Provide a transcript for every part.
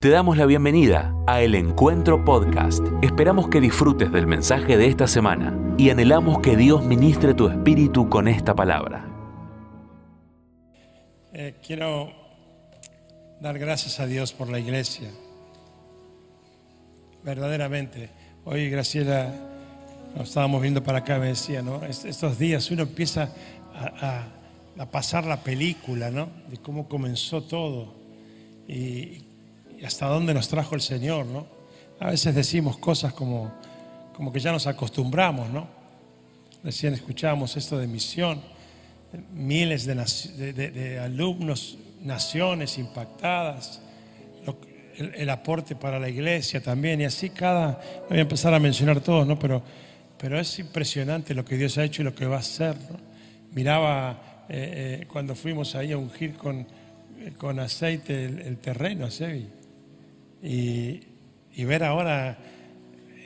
Te damos la bienvenida a El Encuentro Podcast. Esperamos que disfrutes del mensaje de esta semana y anhelamos que Dios ministre tu espíritu con esta palabra. Eh, quiero dar gracias a Dios por la iglesia. Verdaderamente. Hoy Graciela, nos estábamos viendo para acá, me decía, ¿no? Estos días uno empieza a, a pasar la película, ¿no? De cómo comenzó todo. Y, y hasta dónde nos trajo el Señor, ¿no? A veces decimos cosas como, como que ya nos acostumbramos, ¿no? Recién escuchábamos esto de misión, miles de, alumnos, naciones impactadas, el, aporte para la iglesia también, y así cada, voy a empezar a mencionar todos, ¿no? Pero, pero es impresionante lo que Dios ha hecho y lo que va a hacer, ¿no? Miraba eh, eh, cuando fuimos ahí a ungir con, con aceite el, terreno, Sebi y, ver ahora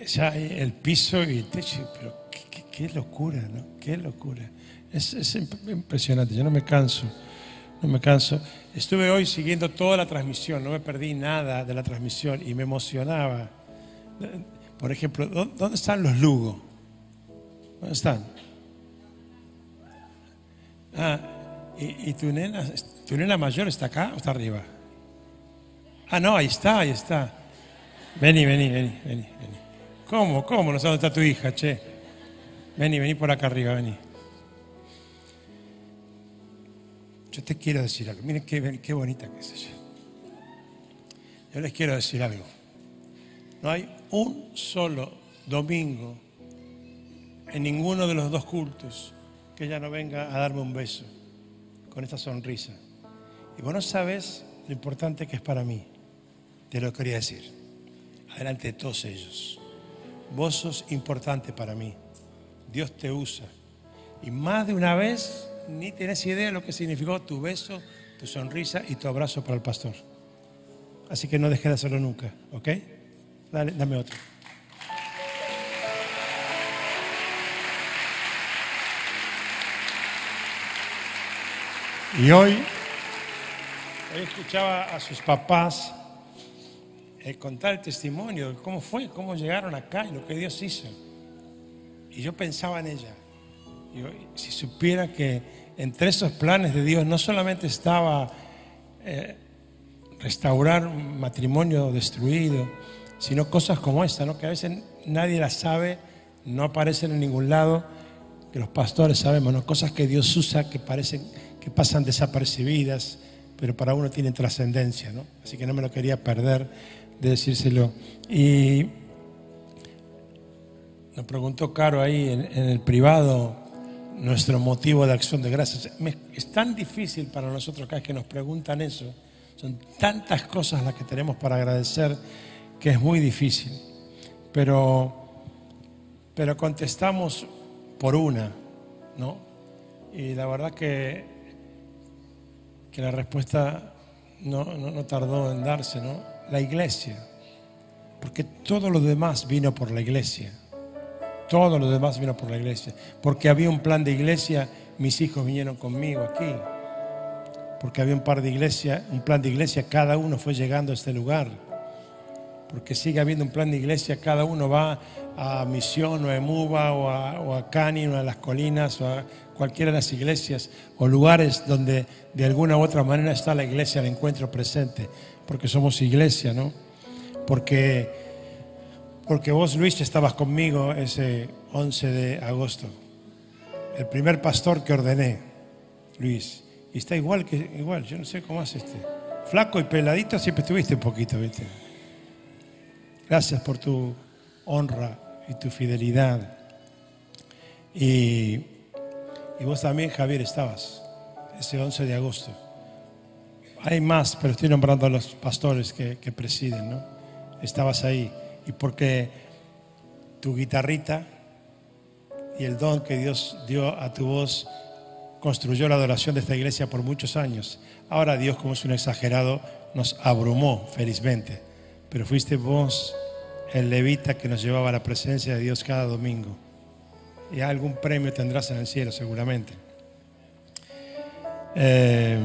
ya el piso y el techo, pero qué, locura, ¿no? Qué locura. Es, impresionante, yo no me canso, no me canso. Estuve hoy siguiendo toda la transmisión, no me perdí nada de la transmisión y me emocionaba. Por ejemplo, ¿dónde están los Lugo? ¿Dónde están? Ah, ¿y, y tu, nena, tu nena mayor está acá o está arriba? Ah, no, ahí está, ahí está. Vení, vení, vení, vení, vení. ¿Cómo? ¿Cómo? No sé dónde está tu hija, che. Vení, vení por acá arriba, vení. Yo te quiero decir algo. Miren qué, qué bonita que es ella. Yo les quiero decir algo. No hay un solo domingo en ninguno de los dos cultos que ella no venga a darme un beso con esta sonrisa. Y vos no sabes lo importante que es para mí. Te lo quería decir. Adelante de todos ellos. Vos sos importante para mí. Dios te usa. Y más de una vez ni tienes idea de lo que significó tu beso, tu sonrisa y tu abrazo para el pastor. Así que no dejes de hacerlo nunca, ¿ok? Dame otro. Y hoy, hoy escuchaba a sus papás eh, contar el testimonio de cómo fue, cómo llegaron acá y lo que Dios hizo. Y yo pensaba en ella. Y si supiera que entre esos planes de Dios no solamente estaba eh, restaurar un matrimonio destruido, sino cosas como esta, ¿no? que a veces nadie las sabe, no aparecen en ningún lado, que los pastores sabemos, ¿no? cosas que Dios usa que parecen que pasan desapercibidas, pero para uno tienen trascendencia, ¿no? Así que no me lo quería perder de decírselo. Y nos preguntó Caro ahí en, el privado nuestro motivo de acción de gracias. es tan difícil para nosotros cada vez que nos preguntan eso. Son tantas cosas las que tenemos para agradecer que es muy difícil. Pero, pero contestamos por una, ¿no? Y la verdad que, que la respuesta no, no tardó en darse, ¿no? La iglesia, porque todo lo demás vino por la iglesia. Todo lo demás vino por la iglesia. Porque había un plan de iglesia, mis hijos vinieron conmigo aquí. Porque había un par de iglesia, un plan de iglesia, cada uno fue llegando a este lugar. Porque sigue habiendo un plan de iglesia, cada uno va a Misión o a Emuba o a, Cani o a las colinas o a cualquiera de las iglesias o lugares donde de alguna u otra manera está la iglesia, el encuentro presente porque somos iglesia, ¿no? Porque, porque vos, Luis, estabas conmigo ese 11 de agosto. El primer pastor que ordené, Luis. Y está igual que igual, yo no sé cómo hace este. Flaco y peladito siempre estuviste un poquito, ¿viste? Gracias por tu honra y tu fidelidad. Y, y vos también, Javier, estabas ese 11 de agosto. Hay más, pero estoy nombrando a los pastores que, presiden, ¿no? Estabas ahí. Y porque tu guitarrita y el don que Dios dio a tu voz construyó la adoración de esta iglesia por muchos años. Ahora Dios, como es un exagerado, nos abrumó felizmente. Pero fuiste vos el levita que nos llevaba a la presencia de Dios cada domingo. Y algún premio tendrás en el cielo seguramente. Eh,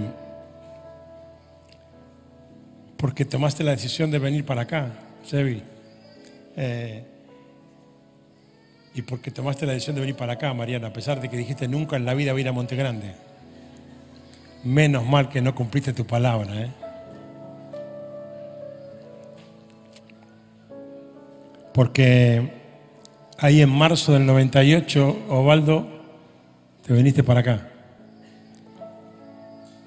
porque tomaste la decisión de venir para acá, Sebi. Eh, y porque tomaste la decisión de venir para acá, Mariana, a pesar de que dijiste nunca en la vida voy a ir a Monte Grande. Menos mal que no cumpliste tu palabra. ¿eh? Porque ahí en marzo del 98, Ovaldo, te viniste para acá.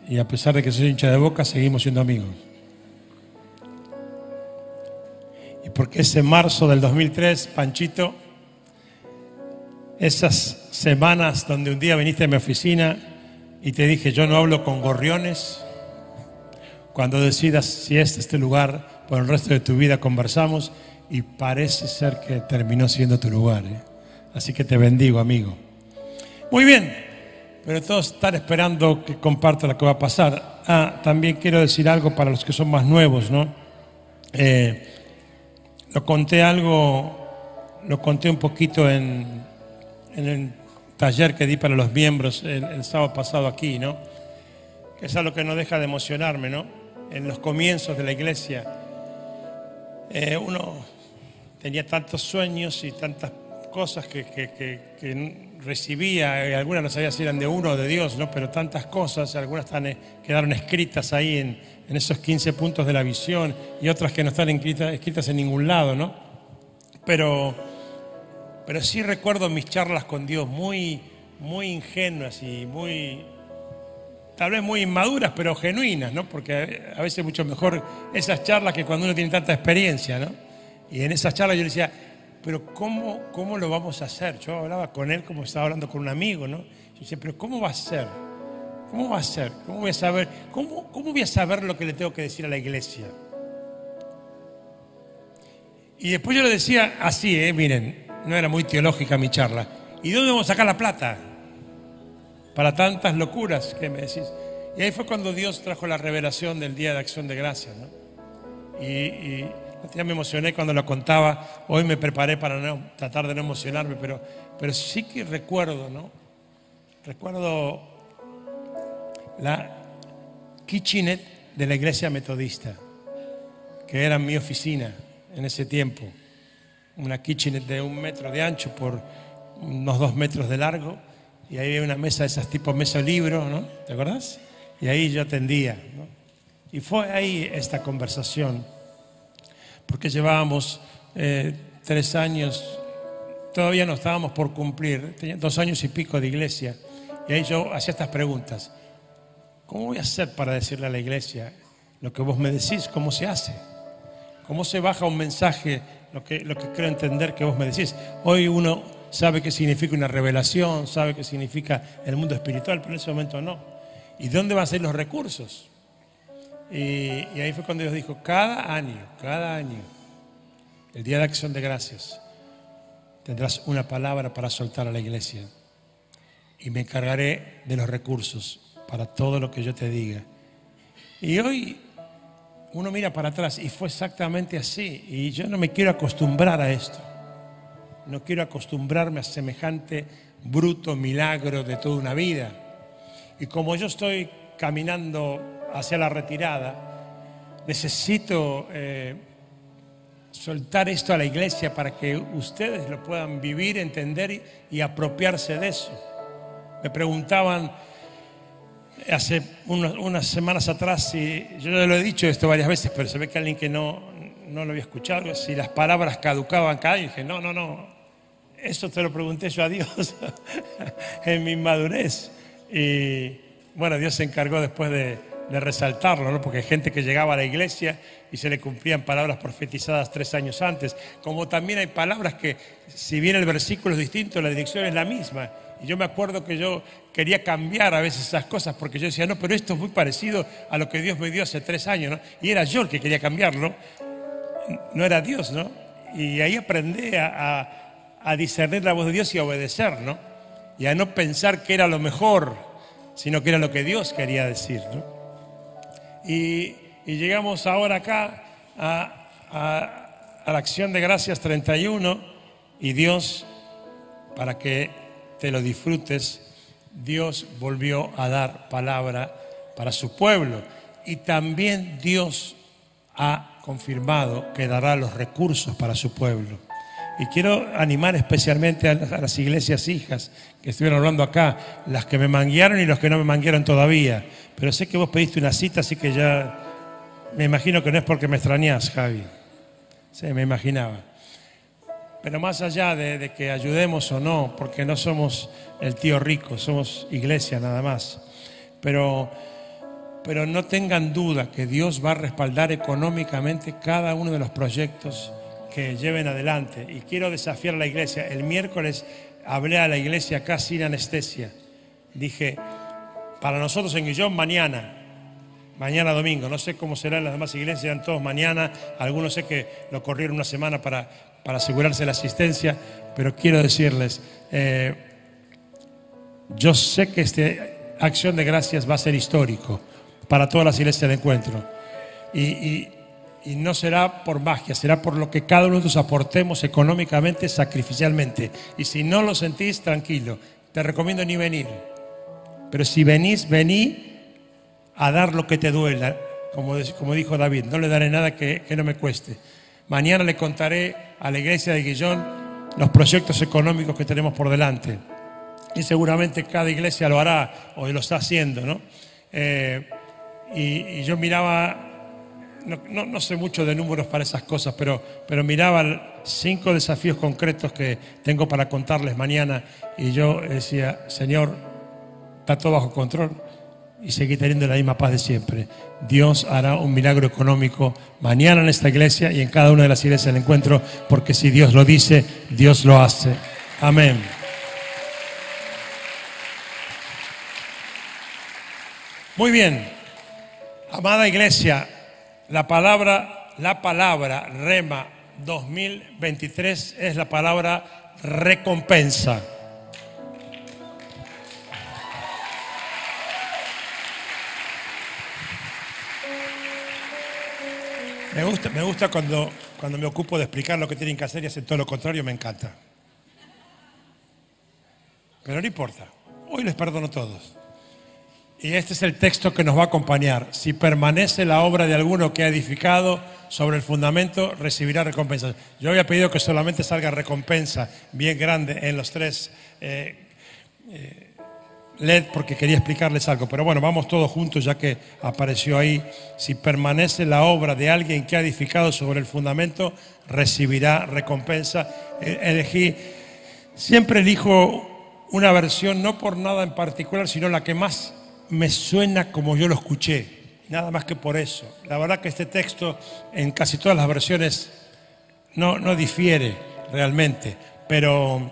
Y a pesar de que soy hincha de boca, seguimos siendo amigos. Porque ese marzo del 2003, Panchito, esas semanas donde un día viniste a mi oficina y te dije, yo no hablo con gorriones, cuando decidas si es este lugar, por el resto de tu vida conversamos y parece ser que terminó siendo tu lugar. ¿eh? Así que te bendigo, amigo. Muy bien pero todos están esperando que comparta lo que va a pasar. Ah, también quiero decir algo para los que son más nuevos, ¿no? Eh, lo conté algo, lo conté un poquito en, el taller que di para los miembros el, sábado pasado aquí, ¿no? Que es algo que no deja de emocionarme, ¿no? En los comienzos de la iglesia, eh, uno tenía tantos sueños y tantas cosas que, recibía, y algunas no sabía si eran de uno o de Dios, ¿no? pero tantas cosas, algunas están, eh, quedaron escritas ahí en, esos 15 puntos de la visión y otras que no están escritas, en ningún lado, ¿no? Pero, pero sí recuerdo mis charlas con Dios muy, muy ingenuas y muy, tal vez muy inmaduras, pero genuinas, ¿no? Porque a veces mucho mejor esas charlas que cuando uno tiene tanta experiencia, ¿no? Y en esas charlas yo decía, pero ¿cómo, ¿cómo lo vamos a hacer? Yo hablaba con él como estaba hablando con un amigo, ¿no? Yo decía, pero ¿cómo va a ser? ¿Cómo va a ser? ¿Cómo voy a saber? ¿Cómo, cómo voy a saber lo que le tengo que decir a la iglesia? Y después yo le decía así, ¿eh? miren, no era muy teológica mi charla. ¿Y dónde vamos a sacar la plata? Para tantas locuras que me decís. Y ahí fue cuando Dios trajo la revelación del Día de Acción de Gracias. ¿no? y ya me emocioné cuando lo contaba. Hoy me preparé para no, tratar de no emocionarme, pero, pero sí que recuerdo, ¿no? Recuerdo la kitchenette de la iglesia metodista, que era mi oficina en ese tiempo. Una kitchenette de un metro de ancho por unos dos metros de largo. Y ahí había una mesa de esas tipo mesa libro, ¿no? ¿Te acuerdas? Y ahí yo atendía, ¿no? Y fue ahí esta conversación porque llevábamos eh, tres años, todavía no estábamos por cumplir, tenía dos años y pico de iglesia, y ahí yo hacía estas preguntas. ¿Cómo voy a hacer para decirle a la iglesia lo que vos me decís? ¿Cómo se hace? ¿Cómo se baja un mensaje, lo que, lo que creo entender que vos me decís? Hoy uno sabe qué significa una revelación, sabe qué significa el mundo espiritual, pero en ese momento no. ¿Y dónde van a ser los recursos? Y, ahí fue cuando Dios dijo, cada año, cada año, el Día de Acción de Gracias, tendrás una palabra para soltar a la iglesia. Y me encargaré de los recursos para todo lo que yo te diga. Y hoy uno mira para atrás y fue exactamente así. Y yo no me quiero acostumbrar a esto. No quiero acostumbrarme a semejante bruto milagro de toda una vida. Y como yo estoy caminando hacia la retirada, necesito eh, soltar esto a la iglesia para que ustedes lo puedan vivir, entender y, apropiarse de eso. Me preguntaban hace unas semanas atrás, y yo ya lo he dicho esto varias veces, pero se ve que alguien que no, no lo había escuchado, si las palabras caducaban cada dije, no, no, no, eso te lo pregunté yo a Dios en mi madurez. Y bueno, Dios se encargó después de, de resaltarlo, ¿no? porque hay gente que llegaba a la iglesia y se le cumplían palabras profetizadas tres años antes, como también hay palabras que, si bien el versículo es distinto, la dirección es la misma. Y yo me acuerdo que yo quería cambiar a veces esas cosas, porque yo decía, no, pero esto es muy parecido a lo que Dios me dio hace tres años, ¿no? Y era yo el que quería cambiarlo, no era Dios, ¿no? Y ahí aprendí a, discernir la voz de Dios y a obedecer, ¿no? Y a no pensar que era lo mejor, sino que era lo que Dios quería decir, ¿no? Y, llegamos ahora acá a, la acción de gracias 31 y Dios, para que te lo disfrutes, Dios volvió a dar palabra para su pueblo. Y también Dios ha confirmado que dará los recursos para su pueblo. Y quiero animar especialmente a las, iglesias hijas que estuvieron hablando acá, las que me manguearon y los que no me manguearon todavía. Pero sé que vos pediste una cita, así que ya me imagino que no es porque me extrañás, Javi. Sí, me imaginaba. Pero más allá de, que ayudemos o no, porque no somos el tío rico, somos iglesia nada más. Pero pero no tengan duda que Dios va a respaldar económicamente cada uno de los proyectos que lleven adelante. Y quiero desafiar a la iglesia. El miércoles hablé a la iglesia acá sin anestesia. Dije, para nosotros en Guillón mañana, mañana domingo, no sé cómo serán las demás iglesias, eran todos mañana, algunos sé que lo corrieron una semana para, para asegurarse la asistencia, pero quiero decirles, eh, yo sé que esta acción de gracias va a ser histórico para todas las iglesias del encuentro. Y, no será por magia, será por lo que cada uno de nosotros aportemos económicamente, sacrificialmente. Y si no lo sentís, tranquilo, te recomiendo ni venir. Pero si venís, vení a dar lo que te duela, como, como dijo David, no le daré nada que, que no me cueste. Mañana le contaré a la iglesia de Guillón los proyectos económicos que tenemos por delante. Y seguramente cada iglesia lo hará o lo está haciendo, ¿no? Eh, y, yo miraba, no, sé mucho de números para esas cosas, pero, pero miraba cinco desafíos concretos que tengo para contarles mañana y yo decía, Señor, está todo bajo control y seguí teniendo la misma paz de siempre. Dios hará un milagro económico mañana en esta iglesia y en cada una de las iglesias del encuentro, porque si Dios lo dice, Dios lo hace. Amén. Muy bien. Amada iglesia, la palabra, la palabra Rema 2023 es la palabra recompensa. Me gusta, me gusta cuando, cuando me ocupo de explicar lo que tienen que hacer y hacen todo lo contrario, me encanta. Pero no importa, hoy les perdono a todos. Y este es el texto que nos va a acompañar. Si permanece la obra de alguno que ha edificado sobre el fundamento, recibirá recompensa. Yo había pedido que solamente salga recompensa bien grande en los tres eh, eh, LED porque quería explicarles algo. Pero bueno, vamos todos juntos ya que apareció ahí. Si permanece la obra de alguien que ha edificado sobre el fundamento, recibirá recompensa. Eh, elegí, siempre elijo una versión, no por nada en particular, sino la que más me suena como yo lo escuché, nada más que por eso. La verdad que este texto en casi todas las versiones no, no difiere realmente, pero,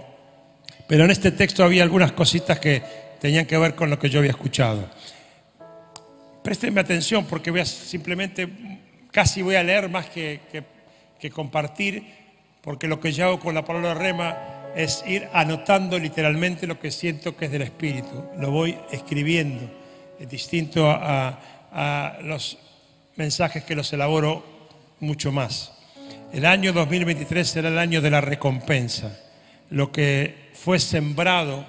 pero en este texto había algunas cositas que tenían que ver con lo que yo había escuchado. Préstenme atención porque voy a simplemente, casi voy a leer más que, que, compartir, porque lo que yo hago con la palabra rema es ir anotando literalmente lo que siento que es del Espíritu. Lo voy escribiendo es distinto a, los mensajes que los elaboro mucho más. El año 2023 será el año de la recompensa. Lo que fue sembrado,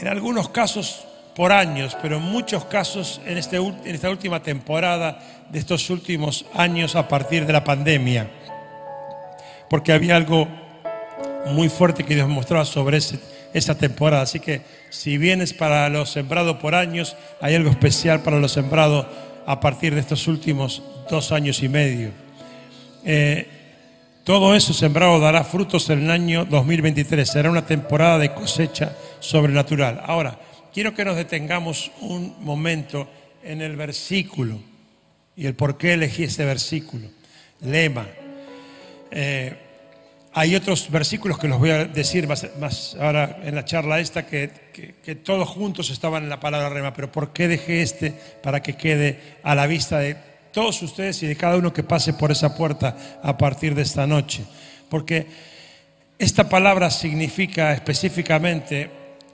en algunos casos por años, pero en muchos casos en, este, en esta última temporada de estos últimos años a partir de la pandemia. Porque había algo muy fuerte que Dios mostraba sobre ese esta temporada. Así que si vienes para los sembrados por años, hay algo especial para los sembrados a partir de estos últimos dos años y medio. Eh, todo eso sembrado dará frutos en el año 2023. Será una temporada de cosecha sobrenatural. Ahora, quiero que nos detengamos un momento en el versículo y el por qué elegí ese versículo. Lema. Eh, hay otros versículos que los voy a decir más, ahora en la charla esta que, todos juntos estaban en la palabra rema, pero ¿por qué dejé este para que quede a la vista de todos ustedes y de cada uno que pase por esa puerta a partir de esta noche? Porque esta palabra significa específicamente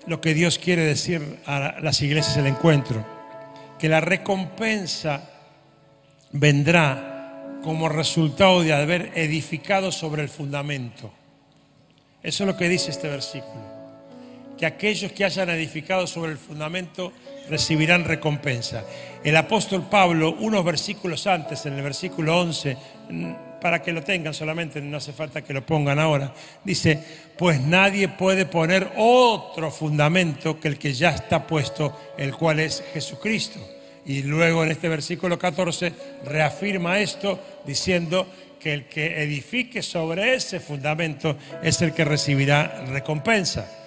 lo que Dios quiere decir a las iglesias del encuentro, que la recompensa vendrá como resultado de haber edificado sobre el fundamento. Eso es lo que dice este versículo. que aquellos que hayan edificado sobre el fundamento recibirán recompensa. El apóstol Pablo, unos versículos antes, en el versículo 11, para que lo tengan solamente, no hace falta que lo pongan ahora, dice, pues nadie puede poner otro fundamento que el que ya está puesto, el cual es Jesucristo. Y luego en este versículo 14 reafirma esto diciendo que el que edifique sobre ese fundamento es el que recibirá recompensa.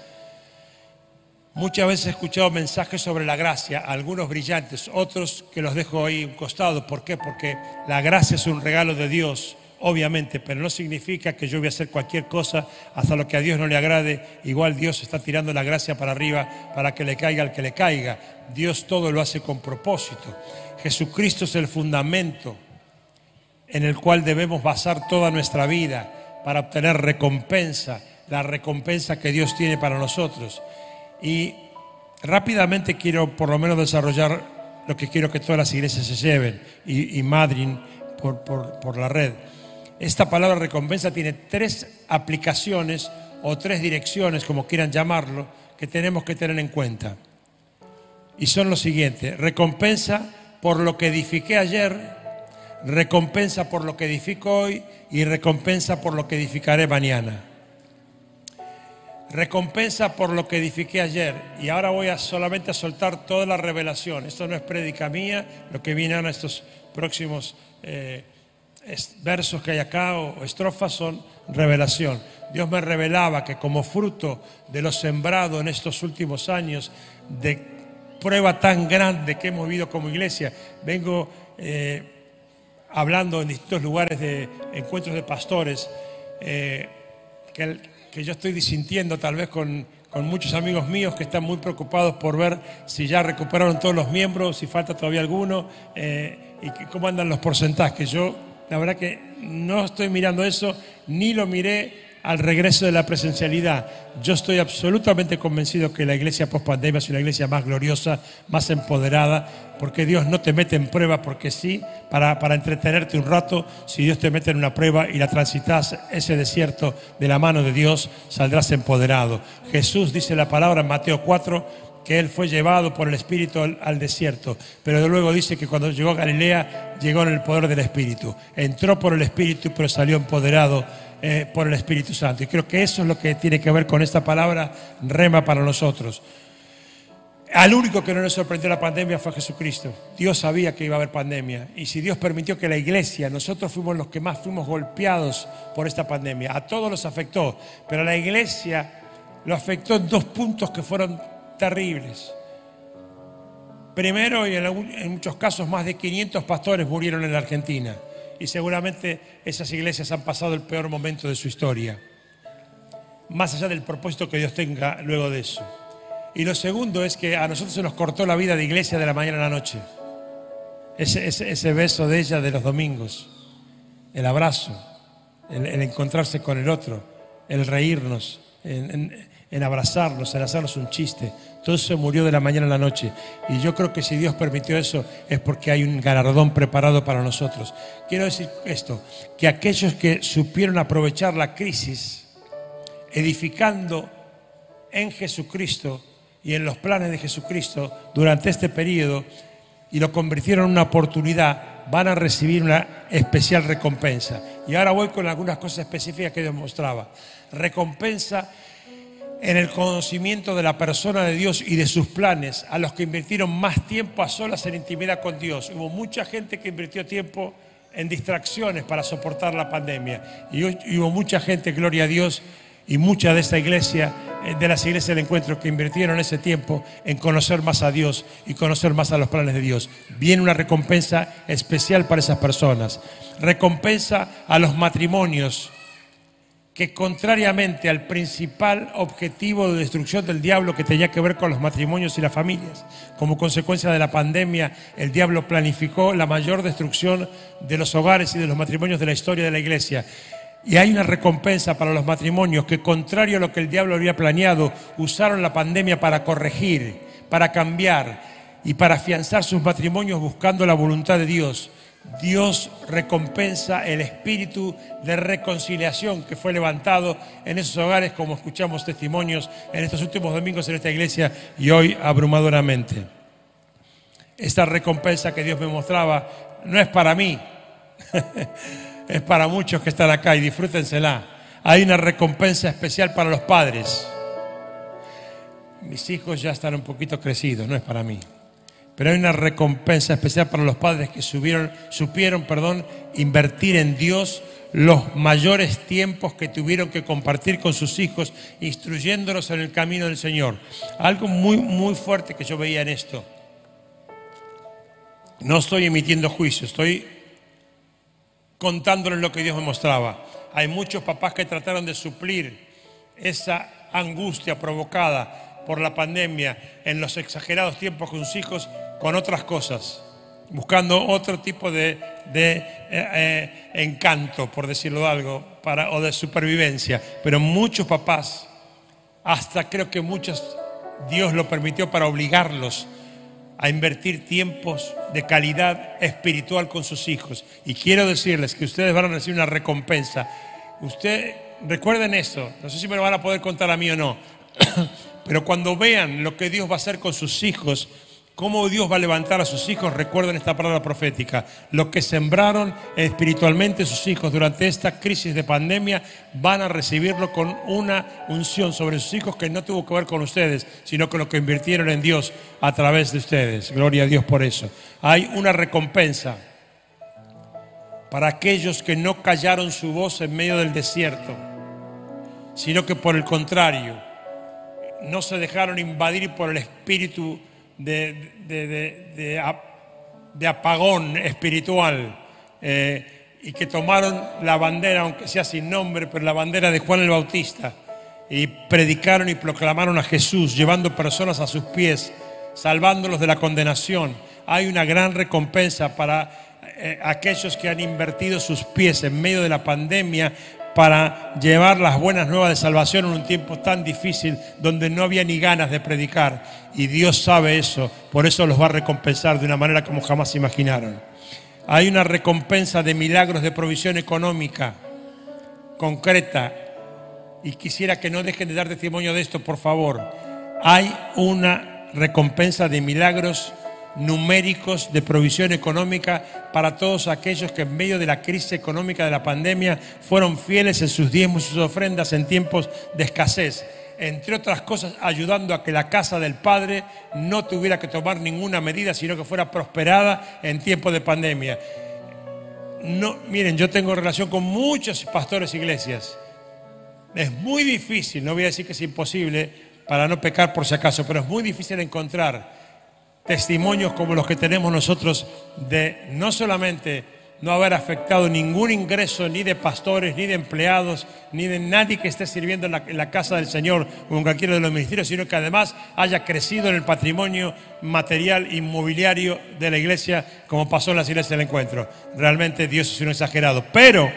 Muchas veces he escuchado mensajes sobre la gracia, algunos brillantes, otros que los dejo ahí un costado. ¿Por qué? Porque la gracia es un regalo de Dios, obviamente, pero no significa que yo voy a hacer cualquier cosa hasta lo que a Dios no le agrade. Igual Dios está tirando la gracia para arriba para que le caiga al que le caiga. Dios todo lo hace con propósito. Jesucristo es el fundamento en el cual debemos basar toda nuestra vida para obtener recompensa, la recompensa que Dios tiene para nosotros. Y rápidamente quiero por lo menos desarrollar lo que quiero que todas las iglesias se lleven y, y Madrid por, por la red. Esta palabra recompensa tiene tres aplicaciones o tres direcciones, como quieran llamarlo, que tenemos que tener en cuenta. Y son los siguientes. Recompensa por lo que edifiqué ayer, recompensa por lo que edifico hoy y recompensa por lo que edificaré mañana recompensa por lo que edifiqué ayer. Y ahora voy a solamente a soltar toda la revelación. Esto no es prédica mía, lo que vienen a estos próximos eh, versos que hay acá o estrofas son revelación. Dios me revelaba que como fruto de lo sembrado en estos últimos años, de prueba tan grande que hemos vivido como iglesia, vengo eh, hablando en distintos lugares de encuentros de pastores, eh, que el, que yo estoy disintiendo tal vez con, muchos amigos míos que están muy preocupados por ver si ya recuperaron todos los miembros, si falta todavía alguno eh, y cómo andan los porcentajes. Yo la verdad que no estoy mirando eso, ni lo miré al regreso de la presencialidad. Yo estoy absolutamente convencido que la iglesia post pandemia es una iglesia más gloriosa, más empoderada, porque Dios no te mete en prueba porque sí, para, para entretenerte un rato. Si Dios te mete en una prueba y la transitas ese desierto de la mano de Dios, saldrás empoderado. Jesús dice la palabra en Mateo 4 que él fue llevado por el Espíritu al, desierto, pero luego dice que cuando llegó a Galilea llegó en el poder del Espíritu. Entró por el Espíritu, pero salió empoderado eh, por el Espíritu Santo. Y creo que eso es lo que tiene que ver con esta palabra rema para nosotros. Al único que no nos sorprendió la pandemia fue Jesucristo. Dios sabía que iba a haber pandemia. Y si Dios permitió que la iglesia, nosotros fuimos los que más fuimos golpeados por esta pandemia. A todos los afectó. Pero a la iglesia lo afectó en dos puntos que fueron terribles. Primero, y en muchos casos, más de 500 pastores murieron en la Argentina y seguramente esas iglesias han pasado el peor momento de su historia, más allá del propósito que Dios tenga luego de eso. Y lo segundo es que a nosotros se nos cortó la vida de iglesia de la mañana a la noche. Ese, beso de ella de los domingos, el abrazo, el, encontrarse con el otro, el reírnos, abrazarlos, en hacernos un chiste. Todo eso murió de la mañana a la noche. Y yo creo que si Dios permitió eso es porque hay un galardón preparado para nosotros. Quiero decir esto, que aquellos que supieron aprovechar la crisis, edificando en Jesucristo y en los planes de Jesucristo durante este periodo, y lo convirtieron en una oportunidad, van a recibir una especial recompensa. Y ahora voy con algunas cosas específicas que demostraba. Recompensa en el conocimiento de la persona de Dios y de sus planes, a los que invirtieron más tiempo a solas en intimidad con Dios. Hubo mucha gente que invirtió tiempo en distracciones para soportar la pandemia. Y hubo mucha gente, gloria a Dios, y mucha de esta iglesia, eh, de las iglesias del encuentro, que invirtieron ese tiempo en conocer más a Dios y conocer más a los planes de Dios. Viene una recompensa especial para esas personas. Recompensa a los matrimonios que contrariamente al principal objetivo de destrucción del diablo que tenía que ver con los matrimonios y las familias, como consecuencia de la pandemia, el diablo planificó la mayor destrucción de los hogares y de los matrimonios de la historia de la iglesia. Y hay una recompensa para los matrimonios que, contrario a lo que el diablo había planeado, usaron la pandemia para corregir, para cambiar y para afianzar sus matrimonios buscando la voluntad de Dios Dios recompensa el espíritu de reconciliación que fue levantado en esos hogares, como escuchamos testimonios en estos últimos domingos en esta iglesia y hoy abrumadoramente. Esta recompensa que Dios me mostraba no es para mí, es para muchos que están acá y disfrútensela. Hay una recompensa especial para los padres. Mis hijos ya están un poquito crecidos, no es para mí. Pero hay una recompensa especial para los padres que supieron perdón, invertir en Dios los mayores tiempos que tuvieron que compartir con sus hijos, instruyéndolos en el camino del Señor. Algo muy, muy fuerte que yo veía en esto. No estoy emitiendo juicio, estoy contándoles lo que Dios me mostraba. Hay muchos papás que trataron de suplir esa angustia provocada por la pandemia en los exagerados tiempos con sus hijos con otras cosas, buscando otro tipo de, eh, eh, encanto, por decirlo algo, para, o de supervivencia. Pero muchos papás, hasta creo que muchos, Dios lo permitió para obligarlos a invertir tiempos de calidad espiritual con sus hijos. Y quiero decirles que ustedes van a recibir una recompensa. Usted, recuerden eso, no sé si me lo van a poder contar a mí o no, pero cuando vean lo que Dios va a hacer con sus hijos, cómo Dios va a levantar a sus hijos, recuerden esta palabra profética. Lo que sembraron espiritualmente sus hijos durante esta crisis de pandemia van a recibirlo con una unción sobre sus hijos que no tuvo que ver con ustedes, sino con lo que invirtieron en Dios a través de ustedes. Gloria a Dios por eso. Hay una recompensa para aquellos que no callaron su voz en medio del desierto, sino que por el contrario, no se dejaron invadir por el espíritu de, apagón espiritual eh, y que tomaron la bandera, aunque sea sin nombre, pero la bandera de Juan el Bautista y predicaron y proclamaron a Jesús, llevando personas a sus pies, salvándolos de la condenación. Hay una gran recompensa para eh, aquellos que han invertido sus pies en medio de la pandemia para llevar las buenas nuevas de salvación en un tiempo tan difícil donde no había ni ganas de predicar. Y Dios sabe eso, por eso los va a recompensar de una manera como jamás imaginaron. Hay una recompensa de milagros de provisión económica concreta y quisiera que no dejen de dar testimonio de esto, por favor. Hay una recompensa de milagros numéricos de provisión económica para todos aquellos que en medio de la crisis económica de la pandemia fueron fieles en sus diezmos y sus ofrendas en tiempos de escasez. Entre otras cosas, ayudando a que la casa del Padre no tuviera que tomar ninguna medida, sino que fuera prosperada en tiempos de pandemia. No, miren, yo tengo relación con muchos pastores e iglesias. Es muy difícil, no voy a decir que es imposible para no pecar por si acaso, pero es muy difícil encontrar testimonios como los que tenemos nosotros de no solamente no haber afectado ningún ingreso ni de pastores, ni de empleados, ni de nadie que esté sirviendo en la, casa del Señor o en cualquiera de los ministerios, sino que además haya crecido en el patrimonio material inmobiliario de la iglesia, como pasó en las iglesias del encuentro. Realmente Dios es un exagerado. Pero,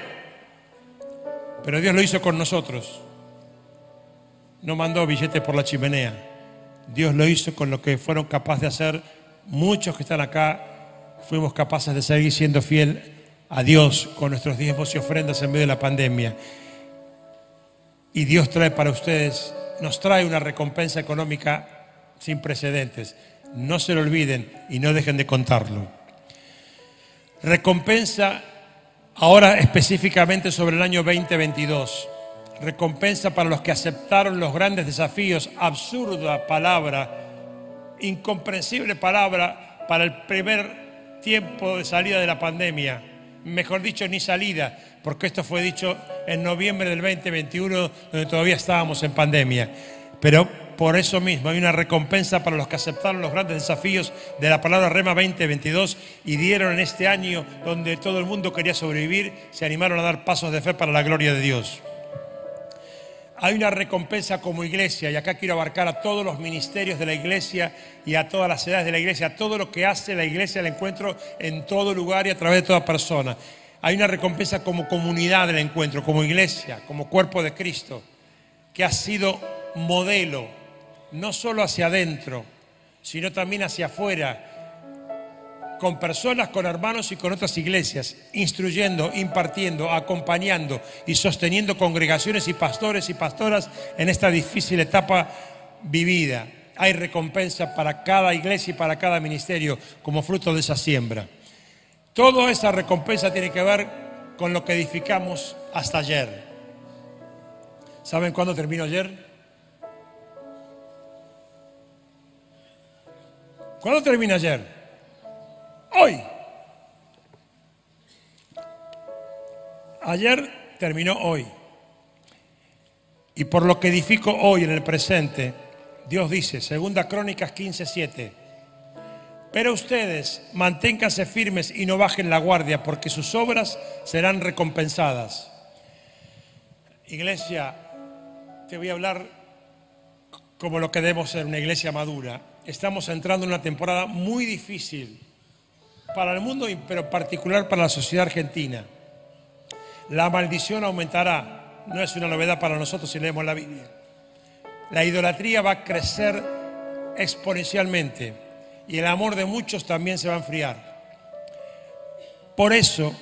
pero Dios lo hizo con nosotros. No mandó billetes por la chimenea Dios lo hizo con lo que fueron capaces de hacer muchos que están acá. Fuimos capaces de seguir siendo fiel a Dios con nuestros diezmos y ofrendas en medio de la pandemia. Y Dios trae para ustedes, nos trae una recompensa económica sin precedentes. No se lo olviden y no dejen de contarlo. Recompensa ahora específicamente sobre el año 2022 recompensa para los que aceptaron los grandes desafíos, absurda palabra, incomprensible palabra para el primer tiempo de salida de la pandemia, mejor dicho, ni salida, porque esto fue dicho en noviembre del 2021, donde todavía estábamos en pandemia. Pero por eso mismo hay una recompensa para los que aceptaron los grandes desafíos de la palabra Rema 2022 y dieron en este año donde todo el mundo quería sobrevivir, se animaron a dar pasos de fe para la gloria de Dios hay una recompensa como iglesia, y acá quiero abarcar a todos los ministerios de la iglesia y a todas las edades de la iglesia, a todo lo que hace la iglesia del encuentro en todo lugar y a través de toda persona. Hay una recompensa como comunidad del encuentro, como iglesia, como cuerpo de Cristo, que ha sido modelo, no solo hacia adentro, sino también hacia afuera. Con personas, con hermanos y con otras iglesias, instruyendo, impartiendo, acompañando y sosteniendo congregaciones y pastores y pastoras en esta difícil etapa vivida. Hay recompensa para cada iglesia y para cada ministerio como fruto de esa siembra. Toda esa recompensa tiene que ver con lo que edificamos hasta ayer. ¿Saben cuándo terminó ayer? ¿Cuándo termina ayer? Hoy. Ayer terminó hoy. Y por lo que edifico hoy en el presente, Dios dice, segunda Crónicas 15:7, pero ustedes manténganse firmes y no bajen la guardia, porque sus obras serán recompensadas. Iglesia, te voy a hablar como lo que debemos ser una iglesia madura. Estamos entrando en una temporada muy difícil para el mundo, pero en particular para la sociedad argentina. La maldición aumentará, no es una novedad para nosotros si leemos la Biblia. La idolatría va a crecer exponencialmente y el amor de muchos también se va a enfriar. Por eso,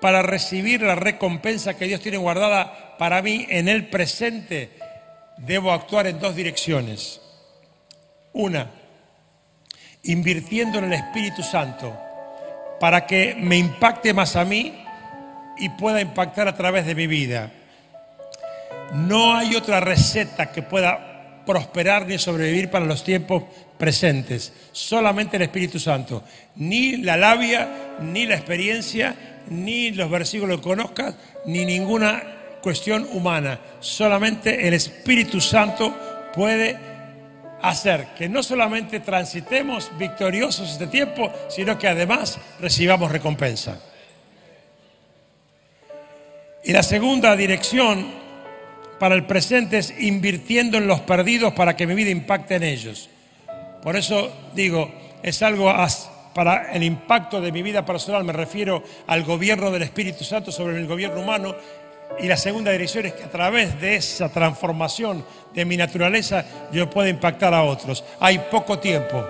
para recibir la recompensa que Dios tiene guardada para mí en el presente, debo actuar en dos direcciones. Una, invirtiendo en el Espíritu Santo para que me impacte más a mí y pueda impactar a través de mi vida. No hay otra receta que pueda prosperar ni sobrevivir para los tiempos presentes. Solamente el Espíritu Santo. Ni la labia, ni la experiencia, ni los versículos que conozcas, ni ninguna cuestión humana. Solamente el Espíritu Santo puede hacer que no solamente transitemos victoriosos este tiempo, sino que además recibamos recompensa. Y la segunda dirección para el presente es invirtiendo en los perdidos para que mi vida impacte en ellos. Por eso digo, es algo para el impacto de mi vida personal, me refiero al gobierno del Espíritu Santo sobre el gobierno humano y la segunda dirección es que a través de esa transformación de mi naturaleza yo pueda impactar a otros. Hay poco tiempo,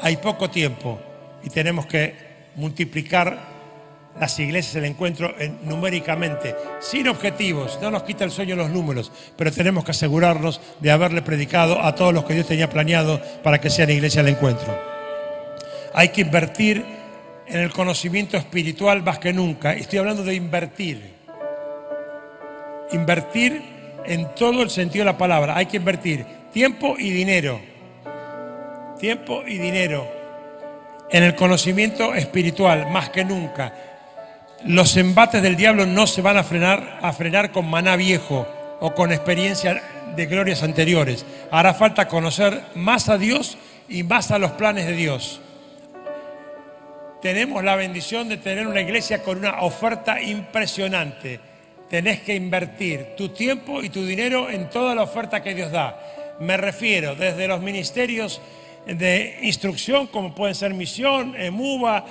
hay poco tiempo y tenemos que multiplicar las iglesias, el encuentro numéricamente, sin objetivos. No nos quita el sueño los números, pero tenemos que asegurarnos de haberle predicado a todos los que Dios tenía planeado para que sean iglesia el encuentro. Hay que invertir en el conocimiento espiritual más que nunca. Estoy hablando de invertir invertir en todo el sentido de la palabra. Hay que invertir tiempo y dinero. Tiempo y dinero en el conocimiento espiritual, más que nunca. Los embates del diablo no se van a frenar, a frenar con maná viejo o con experiencia de glorias anteriores. Hará falta conocer más a Dios y más a los planes de Dios. Tenemos la bendición de tener una iglesia con una oferta impresionante tenés que invertir tu tiempo y tu dinero en toda la oferta que Dios da. Me refiero desde los ministerios de instrucción, como pueden ser misión, EMUBA,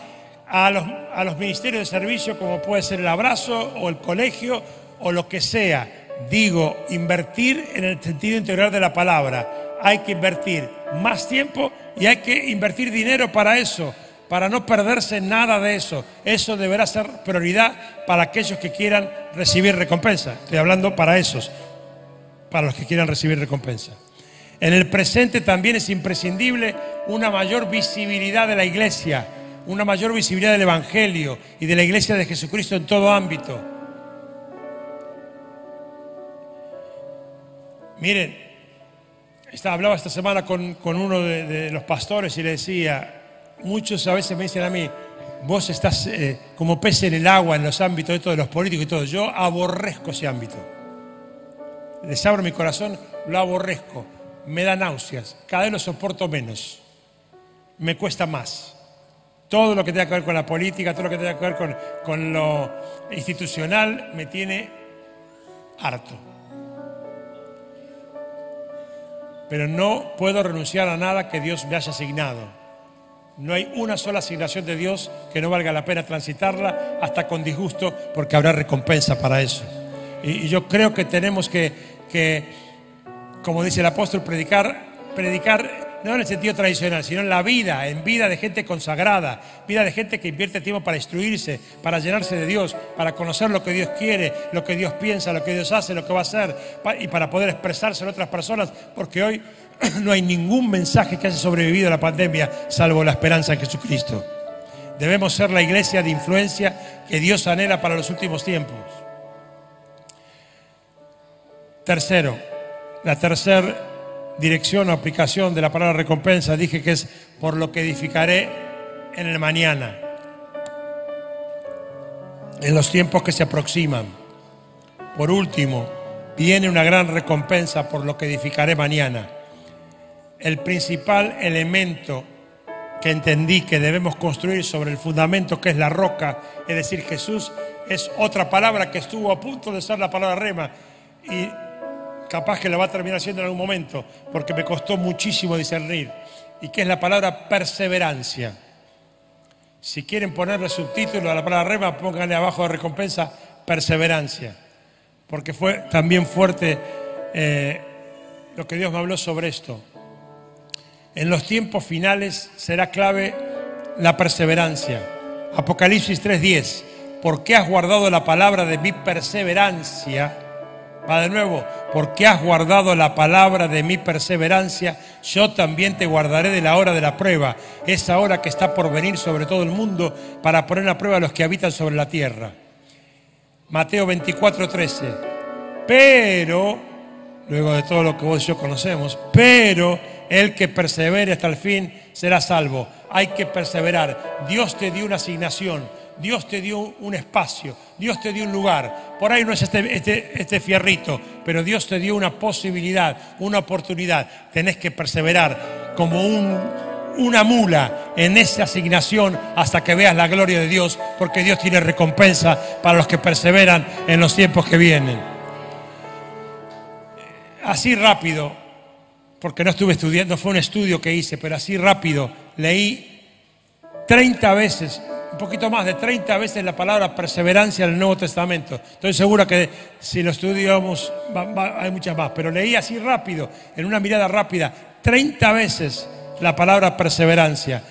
a los, a los ministerios de servicio, como puede ser el abrazo o el colegio o lo que sea. Digo, invertir en el sentido integral de la palabra. Hay que invertir más tiempo y hay que invertir dinero para eso para no perderse nada de eso. Eso deberá ser prioridad para aquellos que quieran recibir recompensa. Estoy hablando para esos, para los que quieran recibir recompensa. En el presente también es imprescindible una mayor visibilidad de la iglesia, una mayor visibilidad del Evangelio y de la iglesia de Jesucristo en todo ámbito. Miren, hablaba esta semana con, uno de los pastores y le decía, muchos a veces me dicen a mí, vos estás eh, como pez en el agua en los ámbitos de todos los políticos y todo. Yo aborrezco ese ámbito. Les abro mi corazón, lo aborrezco. Me da náuseas. Cada vez lo soporto menos. Me cuesta más. Todo lo que tenga que ver con la política, todo lo que tenga que ver con, con lo institucional, me tiene harto. Pero no puedo renunciar a nada que Dios me haya asignado. No hay una sola asignación de Dios que no valga la pena transitarla hasta con disgusto porque habrá recompensa para eso. Y, yo creo que tenemos que, que, como dice el apóstol, predicar, predicar no en el sentido tradicional, sino en la vida, en vida de gente consagrada, vida de gente que invierte tiempo para instruirse, para llenarse de Dios, para conocer lo que Dios quiere, lo que Dios piensa, lo que Dios hace, lo que va a hacer, y para poder expresarse en otras personas, porque hoy no hay ningún mensaje que haya sobrevivido a la pandemia salvo la esperanza en Jesucristo. Debemos ser la iglesia de influencia que Dios anhela para los últimos tiempos. Tercero, la tercera dirección o aplicación de la palabra recompensa dije que es por lo que edificaré en el mañana, en los tiempos que se aproximan. Por último, viene una gran recompensa por lo que edificaré mañana. El principal elemento que entendí que debemos construir sobre el fundamento que es la roca, es decir, Jesús, es otra palabra que estuvo a punto de ser la palabra rema y capaz que la va a terminar siendo en algún momento, porque me costó muchísimo discernir, y que es la palabra perseverancia. Si quieren ponerle subtítulo a la palabra rema, pónganle abajo de recompensa perseverancia, porque fue también fuerte eh, lo que Dios me habló sobre esto. En los tiempos finales será clave la perseverancia. Apocalipsis 3:10, porque has guardado la palabra de mi perseverancia. Va de nuevo, porque has guardado la palabra de mi perseverancia, yo también te guardaré de la hora de la prueba, esa hora que está por venir sobre todo el mundo para poner a prueba a los que habitan sobre la tierra. Mateo 24:13. Pero, luego de todo lo que vos y yo conocemos, pero el que persevere hasta el fin será salvo. Hay que perseverar. Dios te dio una asignación, Dios te dio un espacio, Dios te dio un lugar. Por ahí no es este, este, este fierrito, pero Dios te dio una posibilidad, una oportunidad. Tenés que perseverar como una mula en esa asignación hasta que veas la gloria de Dios, porque Dios tiene recompensa para los que perseveran en los tiempos que vienen. Así rápido, porque no estuve estudiando, fue un estudio que hice, pero así rápido leí 30 veces, un poquito más de 30 veces la palabra perseverancia en el Nuevo Testamento. Estoy seguro que si lo estudiamos hay muchas más, pero leí así rápido, en una mirada rápida, 30 veces la palabra perseverancia.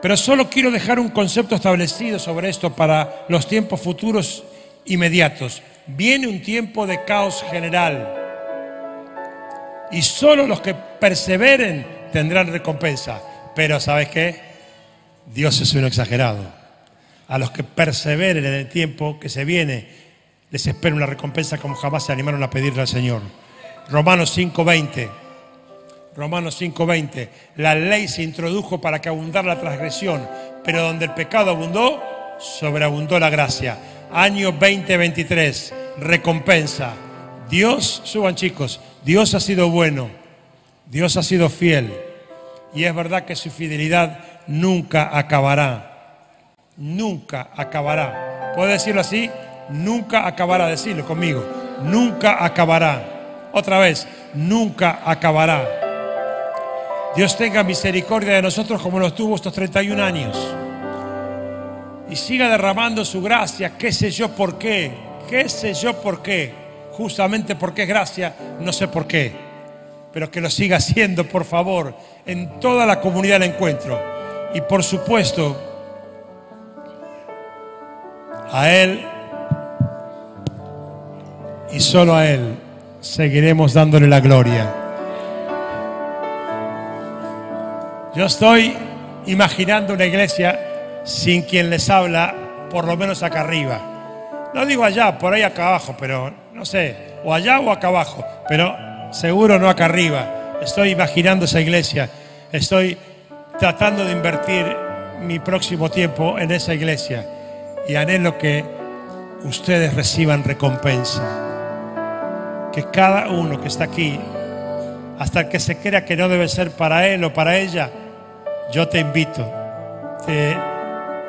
Pero solo quiero dejar un concepto establecido sobre esto para los tiempos futuros inmediatos. Viene un tiempo de caos general y solo los que perseveren tendrán recompensa. Pero ¿sabes qué? Dios es un exagerado. A los que perseveren en el tiempo que se viene, les espera una recompensa como jamás se animaron a pedirle al Señor. Romanos 5:20. Romanos 5:20. La ley se introdujo para que abundara la transgresión, pero donde el pecado abundó, sobreabundó la gracia. Año 2023, recompensa. Dios, suban chicos, Dios ha sido bueno, Dios ha sido fiel y es verdad que su fidelidad nunca acabará, nunca acabará. ¿Puedo decirlo así? Nunca acabará, decirlo conmigo, nunca acabará. Otra vez, nunca acabará. Dios tenga misericordia de nosotros como lo tuvo estos 31 años. Y siga derramando su gracia, qué sé yo por qué, qué sé yo por qué justamente porque es gracia, no sé por qué, pero que lo siga haciendo, por favor, en toda la comunidad del encuentro. Y por supuesto, a Él y solo a Él seguiremos dándole la gloria. Yo estoy imaginando una iglesia sin quien les habla, por lo menos acá arriba. No digo allá, por ahí acá abajo, pero no sé, o allá o acá abajo, pero seguro no acá arriba. Estoy imaginando esa iglesia, estoy tratando de invertir mi próximo tiempo en esa iglesia y anhelo que ustedes reciban recompensa. Que cada uno que está aquí, hasta que se crea que no debe ser para él o para ella, yo te invito, te,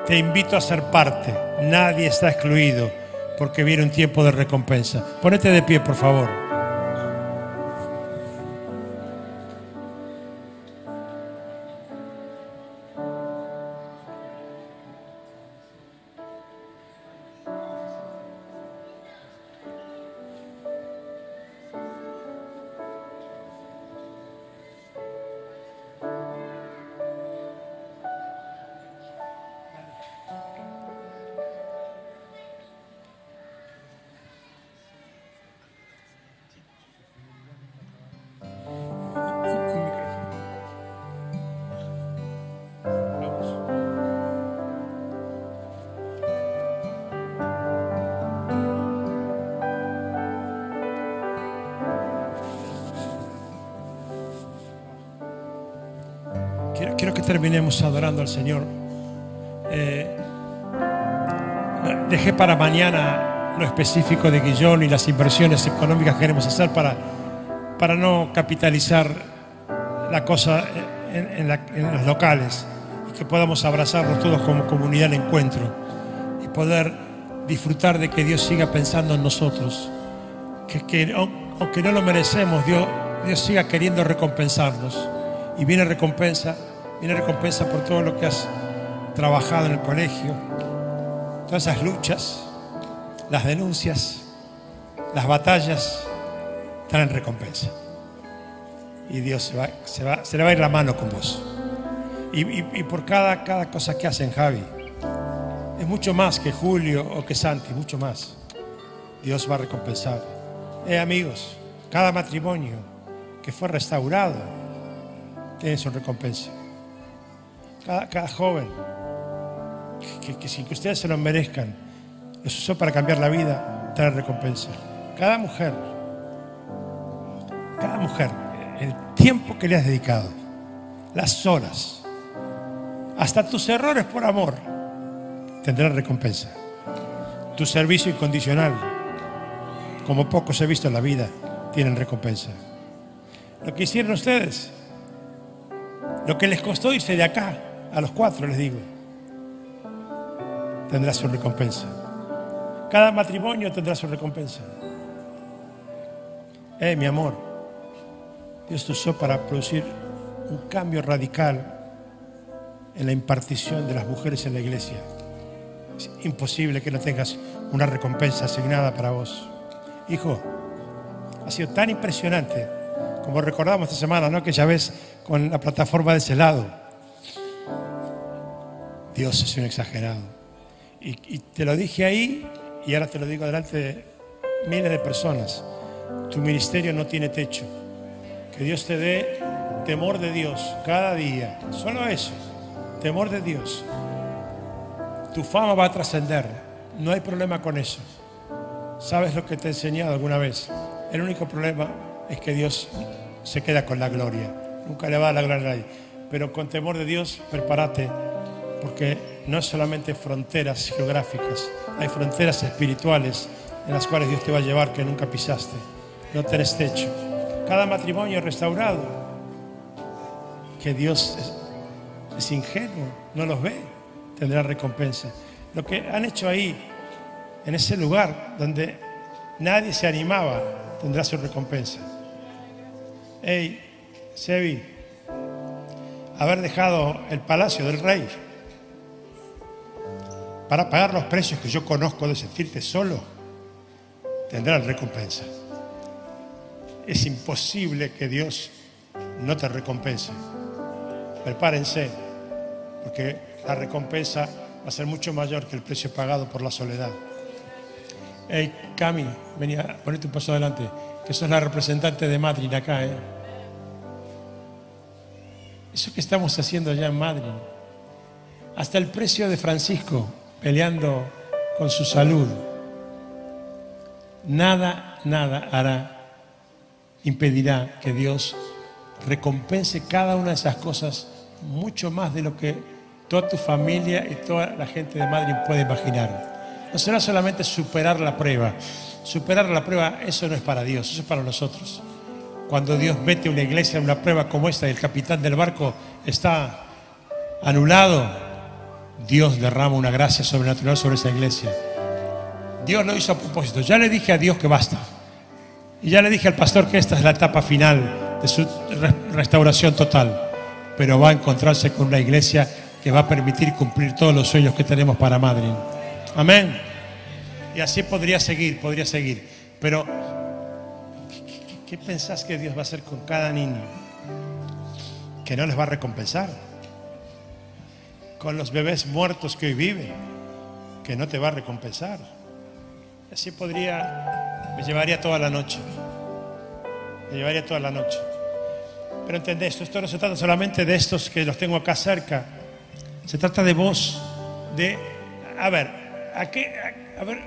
te invito a ser parte. Nadie está excluido porque viene un tiempo de recompensa. Ponete de pie, por favor. Terminemos adorando al Señor, eh, dejé para mañana lo específico de Guillón y las inversiones económicas que queremos hacer para, para no capitalizar la cosa en, en los locales y que podamos abrazarnos todos como comunidad en encuentro y poder disfrutar de que Dios siga pensando en nosotros, que, que aunque no lo merecemos, Dios, Dios siga queriendo recompensarnos. Y viene recompensa, viene recompensa por todo lo que has trabajado en el colegio, todas esas luchas, las denuncias, las batallas, traen recompensa. Y Dios se, va, se, va, se le va a ir la mano con vos. Y, y, por cada, cada cosa que hacen, Javi, es mucho más que Julio o que Santi, mucho más. Dios va a recompensar. Eh, amigos, cada matrimonio que fue restaurado tiene su recompensa. Cada, cada joven que, que, sin que ustedes se lo merezcan, los usó para cambiar la vida, trae recompensa. Cada mujer, cada mujer, el tiempo que le has dedicado, las horas, hasta tus errores por amor, tendrán recompensa. Tu servicio incondicional, como pocos he visto en la vida, tienen recompensa. Lo que hicieron ustedes, lo que les costó irse de acá, a los cuatro les digo, tendrá su recompensa. Cada matrimonio tendrá su recompensa. Eh, mi amor, Dios te usó para producir un cambio radical en la impartición de las mujeres en la iglesia. Es imposible que no tengas una recompensa asignada para vos. Hijo, ha sido tan impresionante, como recordamos esta semana, ¿no? Que ya ves con la plataforma de ese lado. Dios es un exagerado. Y, te lo dije ahí y ahora te lo digo delante de miles de personas. Tu ministerio no tiene techo. Que Dios te dé temor de Dios cada día. Solo eso. Temor de Dios. Tu fama va a trascender. No hay problema con eso. ¿Sabes lo que te he enseñado alguna vez? El único problema es que Dios se queda con la gloria. Nunca le va a la gloria a nadie. Pero con temor de Dios, prepárate, porque no es solamente fronteras geográficas, hay fronteras espirituales en las cuales Dios te va a llevar que nunca pisaste. No tenés techo. Cada matrimonio restaurado, que Dios es, es ingenuo, no los ve, tendrá recompensa. Lo que han hecho ahí, en ese lugar donde nadie se animaba, tendrá su recompensa. Hey, Sebi, haber dejado el palacio del rey para pagar los precios que yo conozco de sentirte solo, tendrán recompensa. Es imposible que Dios no te recompense. Prepárense, porque la recompensa va a ser mucho mayor que el precio pagado por la soledad. Hey, Cami, venía, ponete un paso adelante, que sos la representante de Madrid acá, ¿eh? Eso que estamos haciendo allá en Madrid. Hasta el precio de Francisco peleando con su salud. Nada, nada hará, impedirá que Dios recompense cada una de esas cosas mucho más de lo que toda tu familia y toda la gente de Madrid puede imaginar. No será solamente superar la prueba. Superar la prueba, eso no es para Dios, eso es para nosotros. Cuando Dios mete una iglesia en una prueba como esta y el capitán del barco está anulado, Dios derrama una gracia sobrenatural sobre esa iglesia. Dios lo hizo a propósito. Ya le dije a Dios que basta. Y ya le dije al pastor que esta es la etapa final de su restauración total. Pero va a encontrarse con una iglesia que va a permitir cumplir todos los sueños que tenemos para Madrid. Amén. Y así podría seguir, podría seguir. Pero, ¿qué, qué, pensás que Dios va a hacer con cada niño? Que no les va a recompensar. Con los bebés muertos que hoy viven, que no te va a recompensar. Así podría, me llevaría toda la noche. Me llevaría toda la noche. Pero entendés, esto no se trata solamente de estos que los tengo acá cerca. Se trata de vos, de, a ver, a, qué, a, ver,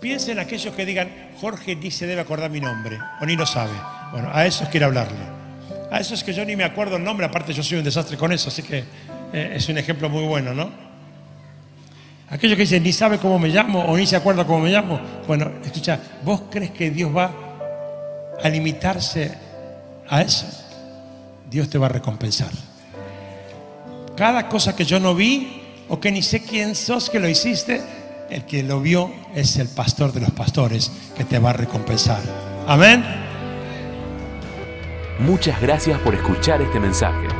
piensen aquellos que digan, Jorge ni se debe acordar mi nombre, o ni lo sabe. Bueno, a esos quiero hablarle. A eso es que yo ni me acuerdo el nombre, aparte yo soy un desastre con eso, así que eh, es un ejemplo muy bueno, ¿no? Aquellos que dicen, ni sabe cómo me llamo o ni se acuerda cómo me llamo. Bueno, escucha, ¿vos crees que Dios va a limitarse a eso? Dios te va a recompensar. Cada cosa que yo no vi o que ni sé quién sos que lo hiciste, el que lo vio es el pastor de los pastores que te va a recompensar. Amén. Muchas gracias por escuchar este mensaje.